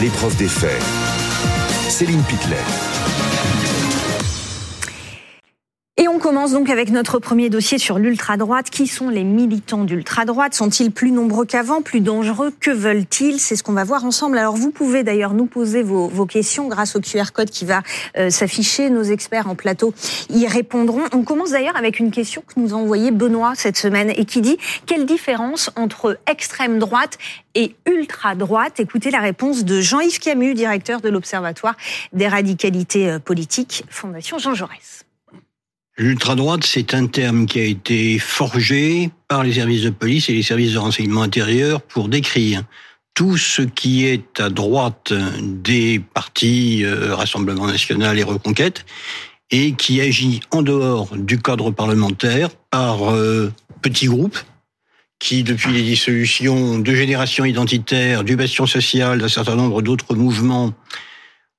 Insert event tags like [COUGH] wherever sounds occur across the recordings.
l'épreuve des faits. Céline Pitlet. Et on commence donc avec notre premier dossier sur l'ultra-droite. Qui sont les militants d'ultra-droite? Sont-ils plus nombreux qu'avant Plus dangereux? Que veulent-ils? C'est ce qu'on va voir ensemble. Alors vous pouvez d'ailleurs nous poser vos, questions grâce au QR code qui va euh, s'afficher. Nos experts en plateau y répondront. On commence d'ailleurs avec une question que nous a envoyée Benoît cette semaine et qui dit quelle différence entre extrême droite et ultra-droite? Écoutez la réponse de Jean-Yves Camus, directeur de l'Observatoire des radicalités euh, politiques, Fondation Jean Jaurès. L'ultra-droite, c'est un terme qui a été forgé par les services de police et les services de renseignement intérieur pour décrire tout ce qui est à droite des partis euh, Rassemblement national et Reconquête et qui agit en dehors du cadre parlementaire par euh, petits groupes qui, depuis les dissolutions de générations identitaires, du bastion social, d'un certain nombre d'autres mouvements,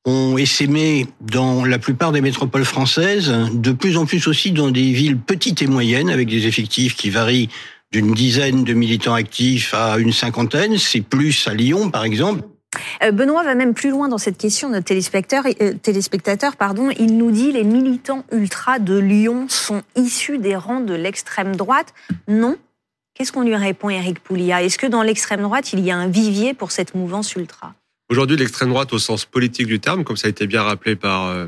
ont essaimé dans la plupart des métropoles françaises, de plus en plus aussi dans des villes petites et moyennes, avec des effectifs qui varient d'une dizaine de militants actifs à une cinquantaine. C'est plus à Lyon, par exemple. Euh, Benoît va même plus loin dans cette question, notre téléspectateur, euh, téléspectateur pardon, il nous dit les militants ultra de Lyon sont issus des rangs de l'extrême droite. Non. Qu'est-ce qu'on lui répond, Eric Poulia? Est-ce que dans l'extrême droite, il y a un vivier pour cette mouvance ultra? Aujourd'hui, l'extrême droite, au sens politique du terme, comme ça a été bien rappelé par euh,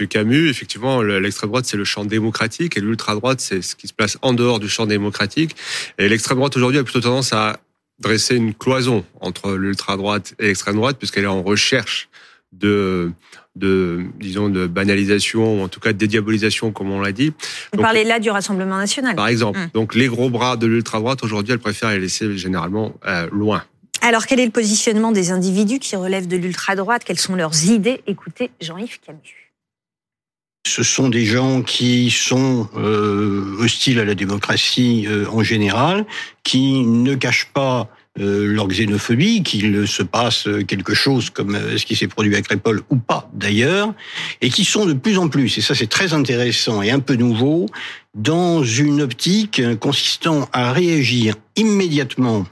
M. Camus, effectivement, l'extrême droite, c'est le champ démocratique et l'ultra droite, c'est ce qui se place en dehors du champ démocratique. Et l'extrême droite aujourd'hui a plutôt tendance à dresser une cloison entre l'ultra droite et l'extrême droite, puisqu'elle est en recherche de de disons de banalisation ou en tout cas de dédiabolisation comme on l'a dit. Vous parlez là du Rassemblement national. Par exemple. Hum. Donc les gros bras de l'ultra droite aujourd'hui, elle préfère les laisser généralement euh, loin. Alors, quel est le positionnement des individus qui relèvent de l'ultra-droite? Quelles sont leurs idées? Écoutez Jean-Yves Camus. Ce sont des gens qui sont euh, hostiles à la démocratie euh, en général, qui ne cachent pas euh, leur xénophobie, qu'il se passe quelque chose comme ce qui s'est produit à Crépol ou pas d'ailleurs, et qui sont de plus en plus, et ça c'est très intéressant et un peu nouveau, dans une optique consistant à réagir immédiatement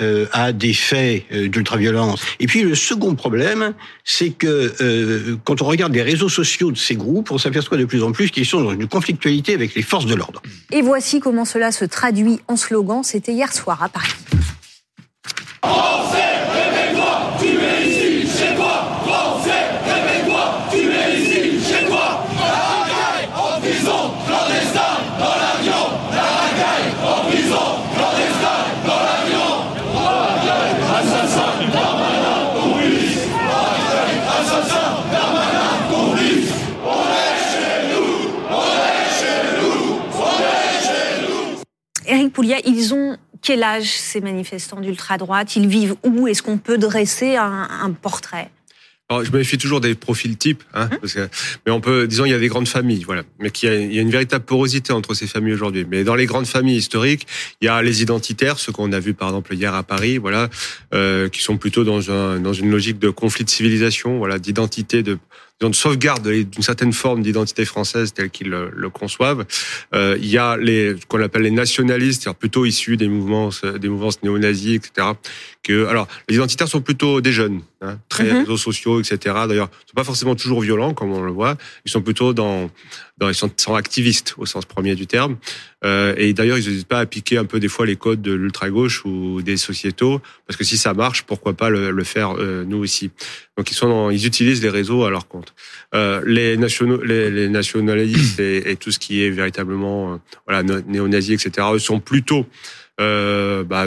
euh, à des faits euh, d'ultraviolence. Et puis le second problème, c'est que euh, quand on regarde les réseaux sociaux de ces groupes, on s'aperçoit de plus en plus qu'ils sont dans une conflictualité avec les forces de l'ordre. Et voici comment cela se traduit en slogan. C'était hier soir à Paris. Poulia, ils ont quel âge ces manifestants d'ultra-droite? Ils vivent où? Est-ce qu'on peut dresser un, portrait? Alors, je me méfie toujours des profils types, hein, hum. mais on peut, disons, il y a des grandes familles, voilà, mais qu'il y, a une véritable porosité entre ces familles aujourd'hui. Mais dans les grandes familles historiques, il y a les identitaires, ceux qu'on a vus par exemple hier à Paris, voilà, euh, qui sont plutôt dans, un, dans une logique de conflit de civilisation, voilà, d'identité, de de sauvegarde d'une certaine forme d'identité française telle qu'ils le, conçoivent. Euh, il y a les ce qu'on appelle les nationalistes, c'est-à-dire plutôt issus des mouvements des mouvances néo-nazis, etc. Que alors les identitaires sont plutôt des jeunes, hein, très mm-hmm. réseaux sociaux, etc. D'ailleurs, ils sont pas forcément toujours violents comme on le voit. Ils sont plutôt dans ils sont, activistes au sens premier du terme. Euh, et d'ailleurs, ils n'hésitent pas à piquer un peu des fois les codes de l'ultra-gauche ou des sociétaux, parce que si ça marche, pourquoi pas le, faire euh, nous aussi. Donc ils sont, ils utilisent les réseaux à leur compte. Euh, les, nationaux, les, nationalistes et, tout ce qui est véritablement euh, voilà néo-nazis, etc. Eux sont plutôt euh, bah,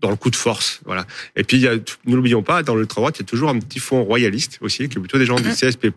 dans le coup de force, voilà. Et puis, nous l'oublions pas, dans l'ultra droite, il y a toujours un petit fond royaliste aussi, qui est plutôt des gens du CSP+,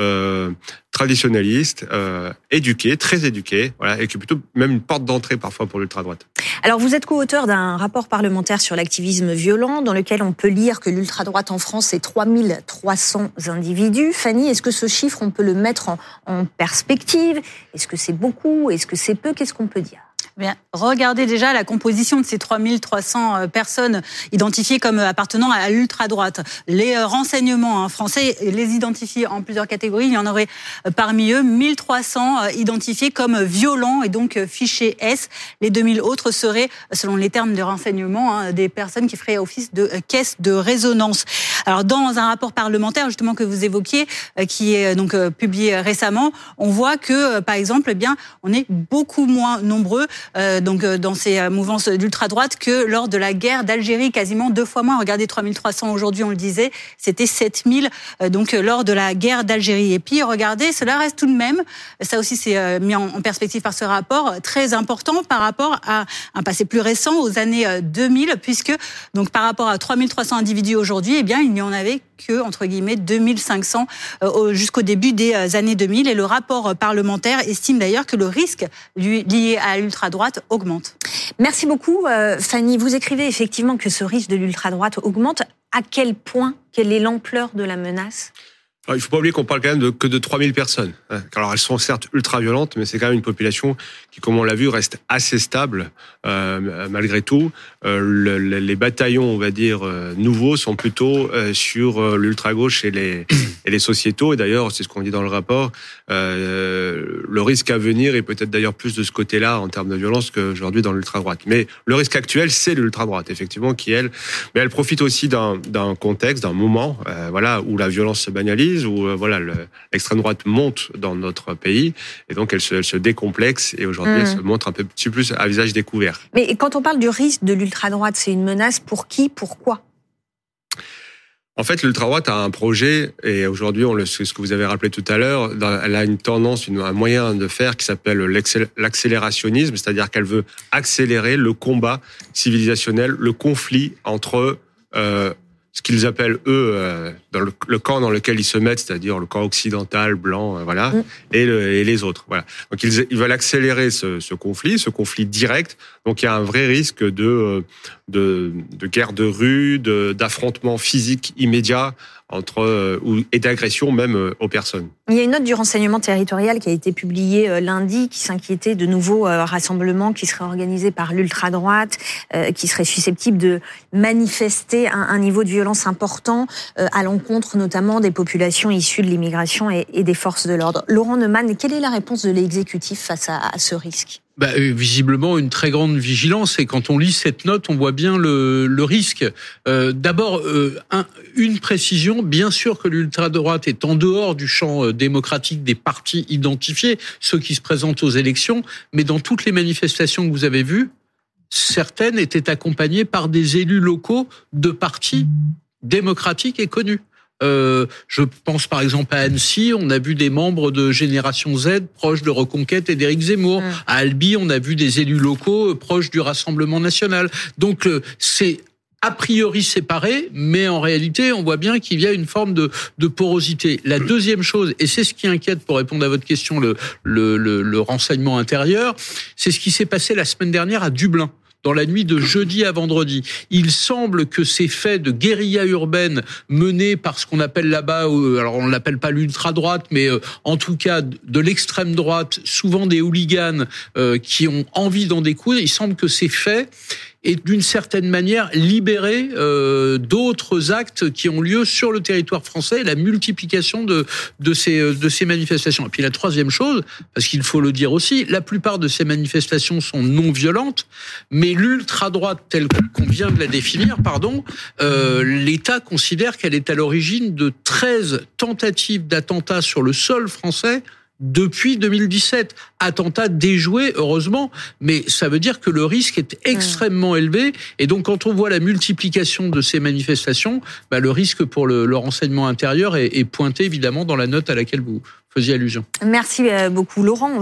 euh, traditionnaliste, euh, éduqué, très éduqué, voilà, et qui est plutôt même une porte d'entrée parfois pour l'ultra-droite. Alors vous êtes co-auteur d'un rapport parlementaire sur l'activisme violent, dans lequel on peut lire que l'ultra-droite en France c'est 3300 individus. Fanny, est-ce que ce chiffre, on peut le mettre en perspective? Est-ce que c'est beaucoup? Est-ce que c'est peu? Qu'est-ce qu'on peut dire? Bien, regardez déjà la composition de ces 3300 euh, personnes identifiées comme appartenant à l'ultra-droite. Les euh, renseignements hein, français les identifient en plusieurs catégories. Il y en aurait euh, parmi eux 1300 identifiés comme violents et donc fichés S. Les 2000 autres seraient, selon les termes de renseignement, hein, des personnes qui feraient office de caisse de résonance. Alors, dans un rapport parlementaire, justement, que vous évoquiez, qui est donc publié récemment, on voit que, par exemple, eh bien, on est beaucoup moins nombreux euh, donc euh, dans ces euh, mouvances d'ultra droite que lors de la guerre d'Algérie, quasiment deux fois moins. Regardez 3300 aujourd'hui, on le disait, c'était 7000 donc lors de la guerre d'Algérie. Et puis regardez, cela reste tout de même, ça aussi c'est mis en perspective par ce rapport, très important par rapport à un passé plus récent, aux années 2000, puisque donc par rapport à 3300 individus aujourd'hui, eh bien il n'y en avait que entre guillemets 2500 jusqu'au début des années 2000. Et le rapport parlementaire estime d'ailleurs que le risque lié à l'ultra droite augmente. Merci beaucoup, euh, Fanny. Vous écrivez effectivement que ce risque de l'ultra-droite augmente. À quel point? Quelle est l'ampleur de la menace? Il ne faut pas oublier qu'on parle quand même de, que de 3000 personnes. Hein. Alors elles sont certes ultra violentes, mais c'est quand même une population qui, comme on l'a vu, reste assez stable euh, malgré tout. Euh, les bataillons, on va dire, euh, nouveaux sont plutôt euh, sur l'ultra-gauche et les, [CLEARS THROAT] et les sociétaux. Et d'ailleurs, c'est ce qu'on dit dans le rapport, le risque à venir est peut-être d'ailleurs plus de ce côté-là en termes de violence qu'aujourd'hui dans l'ultra-droite. Mais le risque actuel, c'est l'ultra-droite, effectivement, qui, elle, mais elle profite aussi d'un contexte, d'un moment voilà, où la violence se banalise où euh, voilà l'extrême droite monte dans notre pays et donc elle se, décomplexe et aujourd'hui elle hmm. se montre un peu plus à visage découvert. Mais quand on parle du risque de l'ultra droite, c'est une menace pour qui, pourquoi en fait, l'ultra-droite a un projet, et aujourd'hui, on le, ce que vous avez rappelé tout à l'heure, elle a une tendance, un moyen de faire qui s'appelle l'accélérationnisme, c'est-à-dire qu'elle veut accélérer le combat civilisationnel, le conflit entre euh, ce qu'ils appellent eux euh, dans le, camp dans lequel ils se mettent, c'est-à-dire le camp occidental blanc, euh, voilà, mm. et, et, les autres, voilà. Donc ils, ils veulent accélérer ce, ce, conflit, ce conflit direct. Donc il y a un vrai risque de euh, de, de guerre de rue, d'affrontement physique immédiat entre euh, et d'agression même euh, aux personnes. Il y a une note du renseignement territorial qui a été publiée euh, lundi qui s'inquiétait de nouveaux rassemblements qui seraient organisés par l'ultra droite, qui seraient susceptibles de manifester un, niveau de violence important à l'encontre notamment des populations issues de l'immigration et, des forces de l'ordre. Laurent Neumann, quelle est la réponse de l'exécutif face à ce risque? Bah, euh, visiblement une très grande vigilance. Et quand on lit cette note, on voit bien le, risque. Euh, D'abord, euh, un, une précision. Bien sûr que l'ultra-droite est en dehors du champ démocratique des partis identifiés, ceux qui se présentent aux élections. Mais dans toutes les manifestations que vous avez vues, certaines étaient accompagnées par des élus locaux de partis démocratiques et connus. Euh, je pense par exemple à Annecy, on a vu des membres de Génération Z proches de Reconquête et d'Éric Zemmour. Mmh. À Albi, on a vu des élus locaux euh, proches du Rassemblement national. Donc euh, c'est a priori séparé, mais en réalité, on voit bien qu'il y a une forme de, de, porosité. La deuxième chose, et c'est ce qui inquiète pour répondre à votre question, le, le, le, le renseignement intérieur, c'est ce qui s'est passé la semaine dernière à Dublin dans la nuit de jeudi à vendredi. Il semble que ces faits de guérilla urbaine menés par ce qu'on appelle là-bas, euh, alors on l'appelle pas l'ultra-droite, mais euh, en tout cas de l'extrême droite, souvent des hooligans euh, qui ont envie d'en découdre, il semble que ces faits et d'une certaine manière libérer euh, d'autres actes qui ont lieu sur le territoire français, la multiplication de, de, ces, de ces manifestations. Et puis la troisième chose, parce qu'il faut le dire aussi, la plupart de ces manifestations sont non violentes, mais l'ultra-droite telle qu'on vient de la définir, pardon, euh, l'État considère qu'elle est à l'origine de 13 tentatives d'attentats sur le sol français depuis 2017. Attentat déjoué, heureusement, mais ça veut dire que le risque est extrêmement élevé. Et donc, quand on voit la multiplication de ces manifestations, bah, le risque pour le, le renseignement intérieur est, est pointé évidemment dans la note à laquelle vous faisiez allusion. Merci euh, beaucoup, Laurent.